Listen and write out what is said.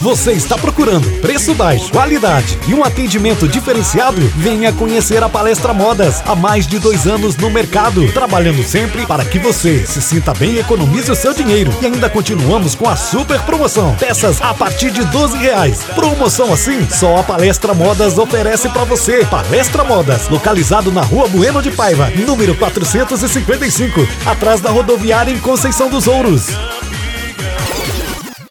Você está procurando preço baixo, qualidade e um atendimento diferenciado? Venha conhecer a Palestra Modas há mais de dois anos no mercado, trabalhando sempre para que você se sinta bem e economize o seu dinheiro. E ainda continuamos com a super promoção: peças a partir de 12 reais. Promoção assim, só a Palestra Modas oferece para você. Palestra Modas, localizado na Rua Bueno de Paiva, número 455, atrás da rodoviária em Conceição dos Ouros.